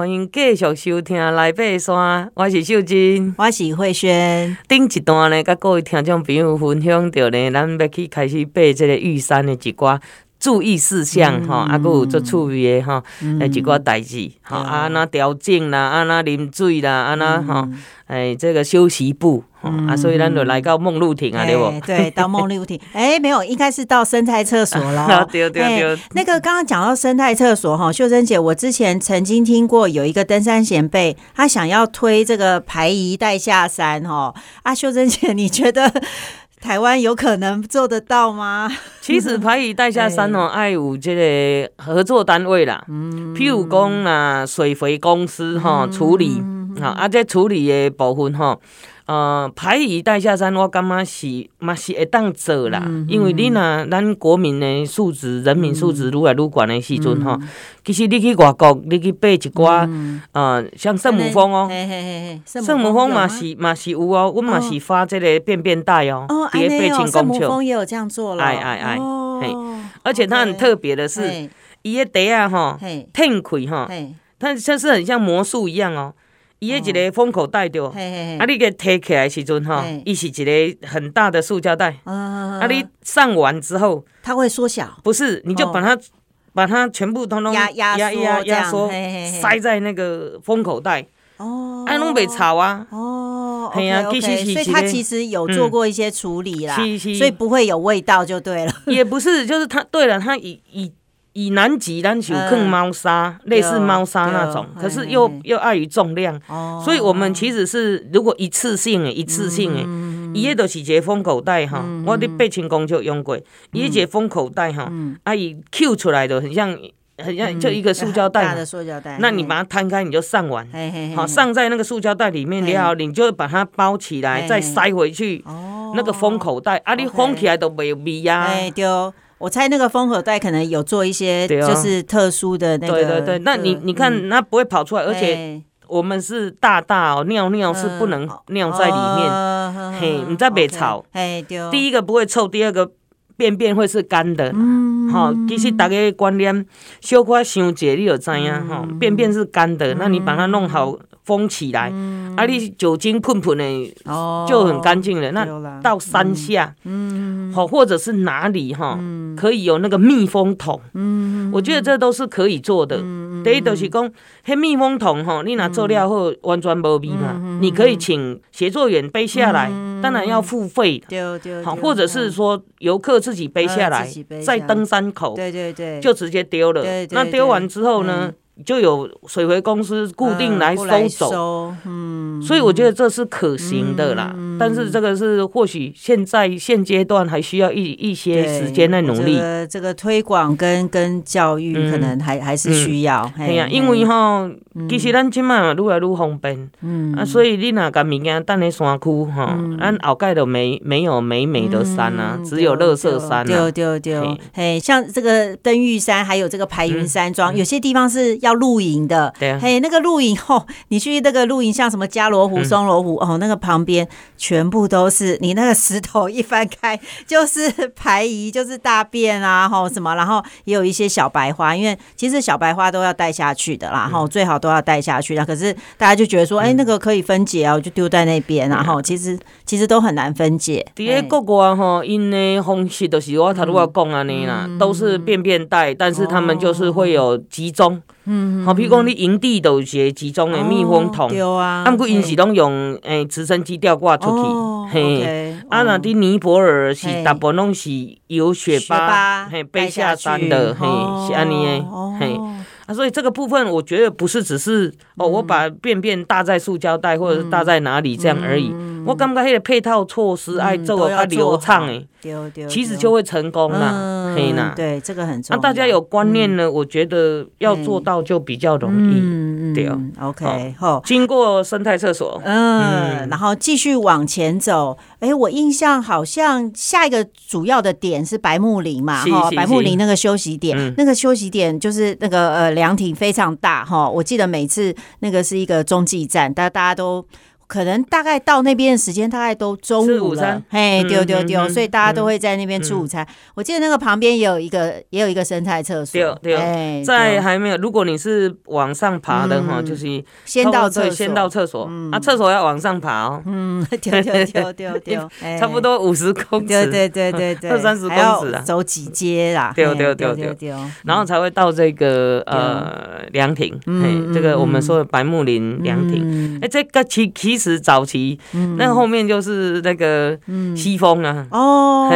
欢迎继续收听《来爬山》，我是秀珍，我是慧萱。顶一段呢，甲各位听众朋友分享到呢，咱要去开始爬这个玉山的一寡注意事项哈，啊，阁有做趣味的哈，诶，一寡代志，哈，啊，那调整啦，啊，那啉水啦，啊，那哈，诶，这个休息部，啊，所以咱就来到梦露亭啊，对不？对，到梦露亭，诶，没有，应该是到生态厕所了。对对对。那个刚刚讲到生态厕所哈，秀珍姐，我之前曾经听过有一个登山前辈，他想要推这个排遗带下山哈，啊，秀珍姐，你觉得？台湾有可能做得到吗？其实排以带下山哦，爱有这个合作单位啦，嗯、譬如讲啊，水肥公司哈处理，好、嗯，啊，这处理的部分哈。呃，排遗带下山，我感觉是嘛是会当做啦，嗯、因为你若咱国民的素质、人民素质愈来愈悬的时阵吼，嗯、其实你去外国，你去爬一寡，嗯、呃，像圣母峰哦，圣母峰嘛是嘛是有哦，阮嘛是发这个便便袋哦，伫个爬青公桥，也有这样做了，哎哎哎，嘿，而且它很特别的是，伊个袋啊吼，天开吼，它像是很像魔术一样哦。伊个一个封口袋着，啊，你给提起来时阵吼，伊是一个很大的塑胶袋，啊，你上完之后，它会缩小，不是，你就把它把它全部通通压压压压缩，塞在那个封口袋，哦，啊，拢袂臭啊，哦，嘿啊，其实所以它其实有做过一些处理啦，所以不会有味道就对了，也不是，就是它，对了，它以以。以南极，咱就更猫砂，类似猫砂那种，可是又又碍于重量，所以我们其实是如果一次性的，一次性的，伊迄都是一个封口袋哈，我伫爬青公就用过，伊个一个封口袋哈，啊伊 Q 出来的很像很像就一个塑胶袋，大的塑胶袋，那你把它摊开，你就上完，好上在那个塑胶袋里面，然后你就把它包起来，再塞回去，那个封口袋，啊你封起来都没有味呀。我猜那个封口袋可能有做一些，就是特殊的那个。对对对，那你你看，那不会跑出来，而且我们是大大哦，尿尿是不能尿在里面。嘿，你在北草，嘿，第一个不会臭，第二个便便会是干的。嗯，好，其实大家观念小可想解，你就知影哈，便便是干的，那你把它弄好。封起来，啊，你酒精喷喷的，就很干净了。那到山下，嗯。好，或者是哪里哈，可以有那个密封桶，我觉得这都是可以做的。第一就是讲，黑密封桶哈，你拿做料后完全无味嘛，你可以请协作员背下来，当然要付费。好，或者是说游客自己背下来，在登山口，对对对，就直接丢了。那丢完之后呢？就有水回公司固定来收走，嗯，所以我觉得这是可行的啦。但是这个是或许现在现阶段还需要一一些时间来努力。这个推广跟跟教育可能还还是需要。对呀，因为哈，其实咱今嘛愈来愈方便，嗯。啊，所以你哪个物件等在山区哈，咱后盖都没没有美美的山啊，只有乐色山。对对对，嘿，像这个登玉山，还有这个排云山庄，有些地方是要。露营的，对啊，嘿，那个露营 哦，你去那个露营，像什么加罗湖、松罗湖、嗯、哦，那个旁边全部都是你那个石头一翻开就是排遗，就是大便啊，吼什么，然后也有一些小白花，因为其实小白花都要带下去的啦，哈、嗯、最好都要带下去，可是大家就觉得说，哎、欸，那个可以分解啊，我就丢在那边，然后其实其实都很难分解。第个国外哈，因的方式都是我头拄仔讲安尼啦，都是便便袋，但是他们就是会有集中。嗯，好，比如讲你营地都有些集中的密封桶，对啊，啊，不过因是拢用诶直升机吊挂出去，嘿，啊，那啲尼泊尔是大部分拢是有雪巴，嘿，背下山的，嘿，是安尼诶，嘿，啊，所以这个部分我觉得不是只是哦，我把便便搭在塑胶袋或者是搭在哪里这样而已。我感觉迄个配套措施爱做较流畅诶，其实就会成功啦。嘿呐，对，这个很重要。那大家有观念呢，我觉得要做到就比较容易。嗯嗯，对，OK，好。经过生态厕所，嗯，然后继续往前走。哎，我印象好像下一个主要的点是白木林嘛，哈，白木林那个休息点，那个休息点就是那个呃凉亭非常大哈。我记得每次那个是一个中继站，大家大家都。可能大概到那边的时间大概都中午了，嘿，丢丢丢，所以大家都会在那边吃午餐。我记得那个旁边也有一个，也有一个生态厕所，对对，在还没有，如果你是往上爬的话，就是先到厕所，先到厕所，啊，厕所要往上爬哦，嗯，丢丢丢丢 丢，差不多五十公尺，对对对对对，二三十公尺啊，走几阶啦，丢丢丢丢。丢，然后才会到这个呃凉亭，嗯，这个我们说的白木林凉亭，哎，这个其其实早期，嗯。那后面就是那个西风啊，哦，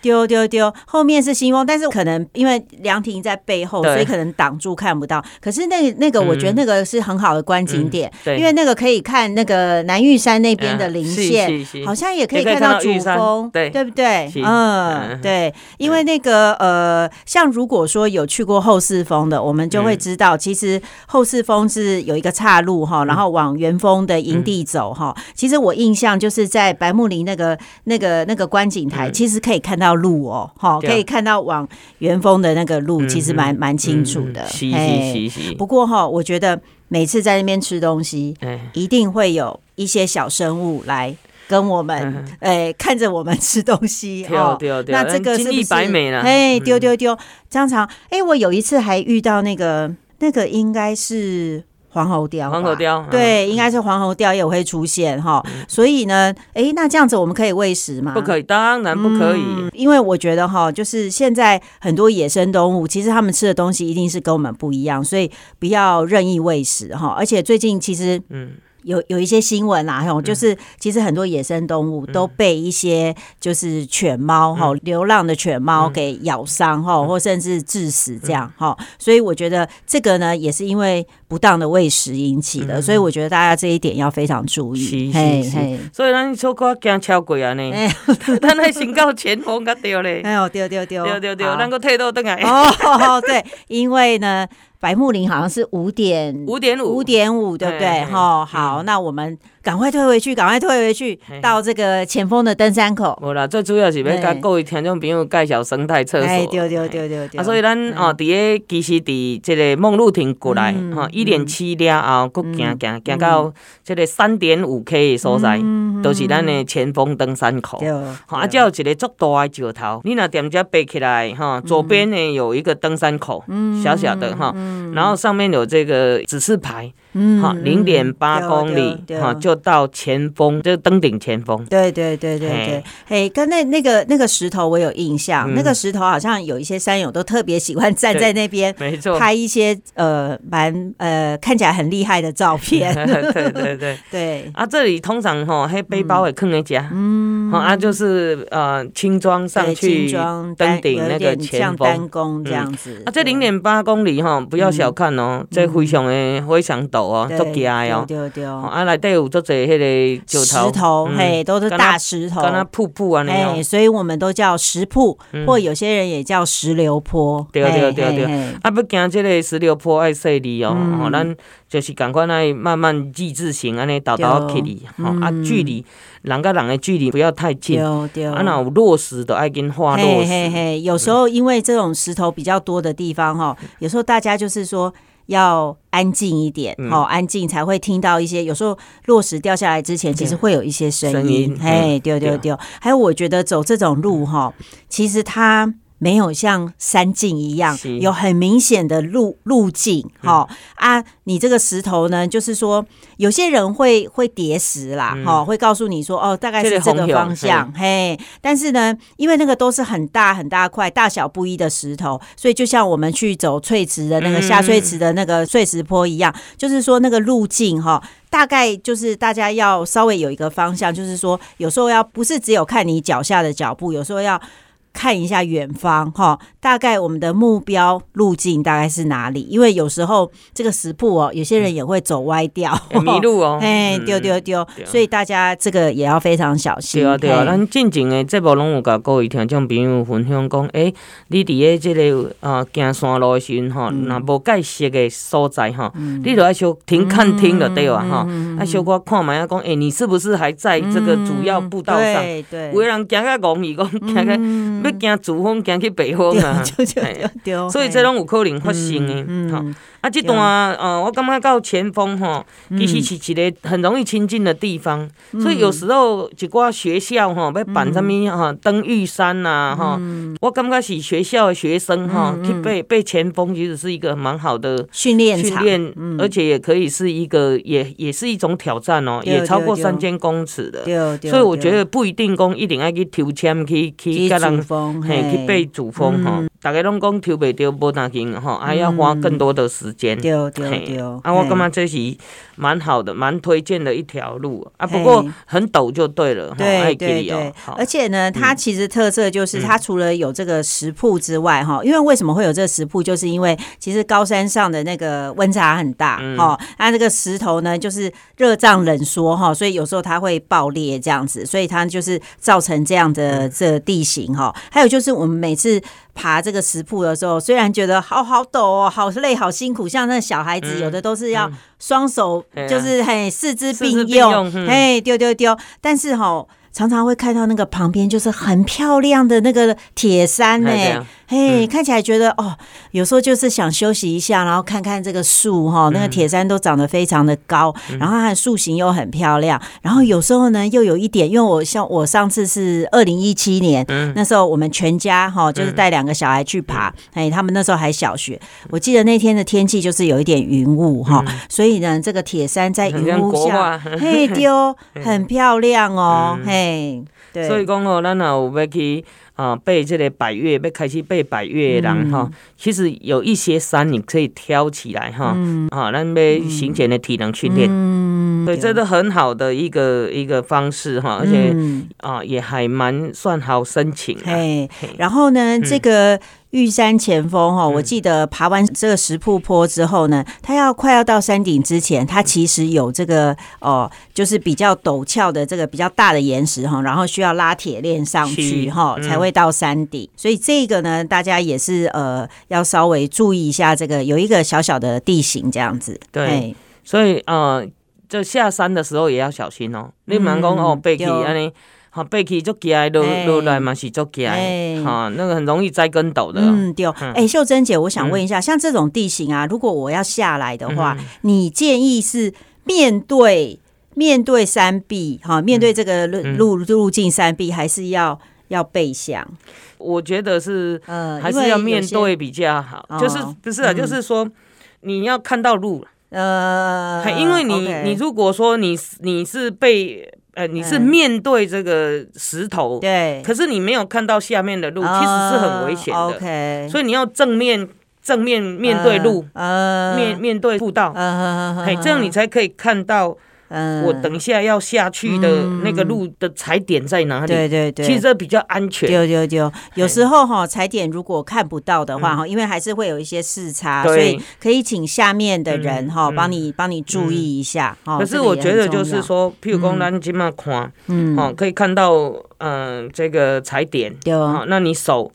丢丢丢，后面是西风，但是可能因为凉亭在背后，所以可能挡住看不到。可是那那个，我觉得那个是很好的观景点，因为那个可以看那个南玉山那边的林线，好像也可以看到主峰，对。对不对？嗯，对，因为那个呃，像如果说有去过后四峰的，我们就会知道，其实后四峰是有一个岔路哈，然后往元峰的营地走哈。其实我印象就是在白木林那个那个那个观景台，其实可以看到路哦，哈，可以看到往元峰的那个路，其实蛮蛮清楚的。不过哈，我觉得每次在那边吃东西，一定会有一些小生物来跟我们，哎，看着我们吃东西哦。那这个是不是？哎，丢丢丢，张常，哎，我有一次还遇到那个，那个应该是。黄喉貂，黄喉貂，对，应该是黄喉貂也会出现哈，所以呢，哎，那这样子我们可以喂食吗？不可以，当然不可以，因为我觉得哈，就是现在很多野生动物，其实他们吃的东西一定是跟我们不一样，所以不要任意喂食哈。而且最近其实，嗯。有有一些新闻啦，哈，就是其实很多野生动物都被一些就是犬猫哈，流浪的犬猫给咬伤哈，或甚至致死这样哈，所以我觉得这个呢也是因为不当的喂食引起的，所以我觉得大家这一点要非常注意。嘿嘿，所以咱说过惊超过啊呢，咱还先到前锋个掉嘞，哎呦，掉掉掉掉掉掉，咱个退到等下。哦，对，因为呢。白木林好像是五点五点五五点五，对不对？哈，好，那我们赶快退回去，赶快退回去，到这个前锋的登山口。无啦，最主要是要甲各位听众朋友介绍生态厕所。对对对对对。啊，所以咱哦，伫个其实伫这个梦露亭过来，哈，一点七了后，佫行行行到这个三点五 K 的所在，都是咱的前锋登山口。好，啊，这有一个足大的石头，你若踮遮爬起来，哈，左边呢有一个登山口，小小的哈。然后上面有这个指示牌，好，零点八公里，哈，就到前峰，就登顶前峰。对对对对对，嘿，跟那那个那个石头我有印象，那个石头好像有一些山友都特别喜欢站在那边，没错，拍一些呃蛮呃看起来很厉害的照片。对 对对。对，啊，这里通常哈，黑背包会坑人家，嗯，啊，就是呃轻装上去登顶那个前峰，单弓这样子。啊，这零点八公里哈，不要小看哦，这非常的非常陡哦，足惊哦。对对。啊，内底有足侪迄个石头，嘿，都是大石头，跟那瀑布啊那种。所以我们都叫石瀑，或有些人也叫石流坡。对对对对。啊，不惊这个石流坡爱细里哦，哦，咱就是赶快来慢慢 G 字形安尼倒倒起哩，吼啊，距离人跟人的距离不要太近。对对。啊，那有落石的爱跟化落石。嘿嘿，有时候因为这种石头比较多的地方哈，有时候大家就是说。要安静一点，哦，安静才会听到一些。有时候落石掉下来之前，其实会有一些声音，嘿，丢丢丢。还有，我觉得走这种路哈，其实它。没有像山径一样有很明显的路路径，哈啊，你这个石头呢，就是说有些人会会叠石啦，哈，会告诉你说哦，大概是这个方向，嘿。但是呢，因为那个都是很大很大块、大小不一的石头，所以就像我们去走翠池的那个下翠池的那个碎石坡一样，就是说那个路径哈，大概就是大家要稍微有一个方向，就是说有时候要不是只有看你脚下的脚步，有时候要。看一下远方哈，大概我们的目标路径大概是哪里？因为有时候这个食谱哦，有些人也会走歪掉，迷路哦，哎，丢丢丢，所以大家这个也要非常小心。对啊，对啊，咱进前的节目拢有甲各位听众朋友分享讲，哎，你伫诶这个啊行山路的时阵吼，若无解释的所在哈，你都要小停看听就对啊？哈，啊小可看嘛，要讲，哎，你是不是还在这个主要步道上？对对，有的人行个戆伊讲，行个。要惊主风，惊去北风啊，所以这拢有可能发生的。好，啊，啊，这段呃，我感觉到前锋吼，其实是一个很容易亲近的地方，嗯、所以有时候一寡学校吼要办什么哈登玉山呐哈，我感觉是学校的学生哈去背背前锋，其实是一个蛮好的训练训练，而且也可以是一个也也是一种挑战哦，也超过三千公尺的，所以我觉得不一定讲一定要去抽签去去跟人嘿去背主峰哈。大家拢讲抽袂到，无要紧吼，还要花更多的时间。对对对，啊，我感觉这是蛮好的，蛮推荐的一条路啊。不过很陡就对了，对对对。而且呢，它其实特色就是，它除了有这个石铺之外，哈，因为为什么会有这个石铺，就是因为其实高山上的那个温差很大，哈，它这个石头呢，就是热胀冷缩，哈，所以有时候它会爆裂这样子，所以它就是造成这样的这地形，哈。还有就是我们每次。爬这个石瀑的时候，虽然觉得好好陡哦，好累，好辛苦，像那小孩子有的都是要双手，就是嘿四肢并用，嘿丢丢丢，但是哈。常常会看到那个旁边就是很漂亮的那个铁山呢，嘿，看起来觉得哦，有时候就是想休息一下，然后看看这个树哈，那个铁山都长得非常的高，然后它的树形又很漂亮，然后有时候呢又有一点，因为我像我上次是二零一七年，那时候我们全家哈就是带两个小孩去爬，哎，他们那时候还小学，我记得那天的天气就是有一点云雾哈，所以呢这个铁山在云雾下，嘿丢，很漂亮哦，嘿。对，所以讲哦，咱若有要去啊背这个百越，要开始背百越的人哈，嗯、其实有一些山你可以挑起来哈，嗯、啊，那要行前的体能训练，嗯，对，这都很好的一个一个方式哈，而且啊也还蛮算好申请。哎，然后呢，这个。玉山前锋哈，我记得爬完这个石瀑坡之后呢，它要快要到山顶之前，它其实有这个哦，就是比较陡峭的这个比较大的岩石哈，然后需要拉铁链上去哈，才会到山顶。所以这个呢，大家也是呃要稍微注意一下，这个有一个小小的地形这样子。对，所以呃，就下山的时候也要小心哦。你蛮讲哦，背起安尼。好，背起就起落落来嘛是就起来，哈，那个很容易栽跟斗的。嗯，对。哎，秀珍姐，我想问一下，像这种地形啊，如果我要下来的话，你建议是面对面对山壁，哈，面对这个路路路径山壁，还是要要背向？我觉得是，呃，还是要面对比较好。就是不是啊？就是说你要看到路，呃，因为你你如果说你你是被。呃，你是面对这个石头，对，可是你没有看到下面的路，其实是很危险的。OK，所以你要正面正面面对路，呃，面面对步道，嘿，这样你才可以看到。嗯，我等一下要下去的那个路的踩点在哪里？对对对，其实这比较安全。对对对，有时候哈踩点如果看不到的话哈，因为还是会有一些视差，所以可以请下面的人哈帮你帮你注意一下。可是我觉得就是说，譬如说咱今嘛看，嗯，哦，可以看到嗯这个踩点，对，那你手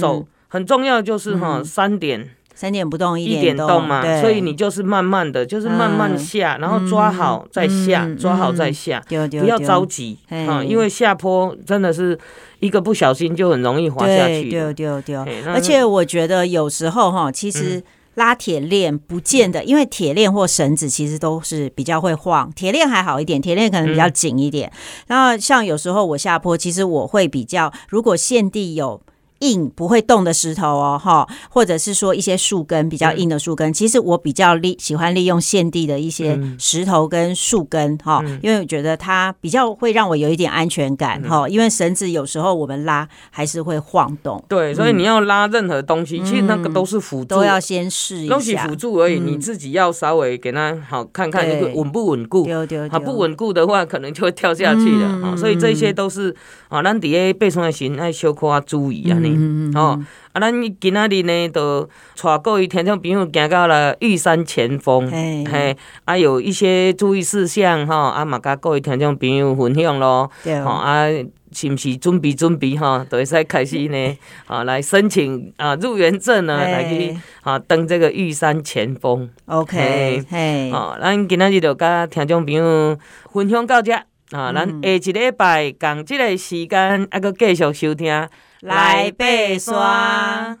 手很重要就是哈三点。三点不动，一点动嘛，所以你就是慢慢的就是慢慢下，然后抓好再下，抓好再下，不要着急啊，因为下坡真的是一个不小心就很容易滑下去。对对对，而且我觉得有时候哈，其实拉铁链不见得，因为铁链或绳子其实都是比较会晃，铁链还好一点，铁链可能比较紧一点。然后像有时候我下坡，其实我会比较，如果现地有。硬不会动的石头哦，哈，或者是说一些树根比较硬的树根，其实我比较利喜欢利用现地的一些石头跟树根，哈，因为我觉得它比较会让我有一点安全感，哈，因为绳子有时候我们拉还是会晃动，对，所以你要拉任何东西，其实那个都是辅助，都要先试一下，东西辅助而已，你自己要稍微给它好看看那个稳不稳固，好不稳固的话，可能就会跳下去了，哈，所以这些都是啊，咱底下背诵的时爱小可注意啊。嗯，哦，啊，咱今仔日呢，就带各位听众朋友行到了玉山前锋，嘿，啊，有一些注意事项吼，啊，嘛，甲各位听众朋友分享咯，对，啊，是毋是准备准备哈，都会使开始呢，啊，来申请啊入园证呢，来去啊登这个玉山前锋，OK，嘿，哦，咱今仔日就甲听众朋友分享到这，啊，咱下一礼拜共这个时间，啊，阁继续收听。来爬山。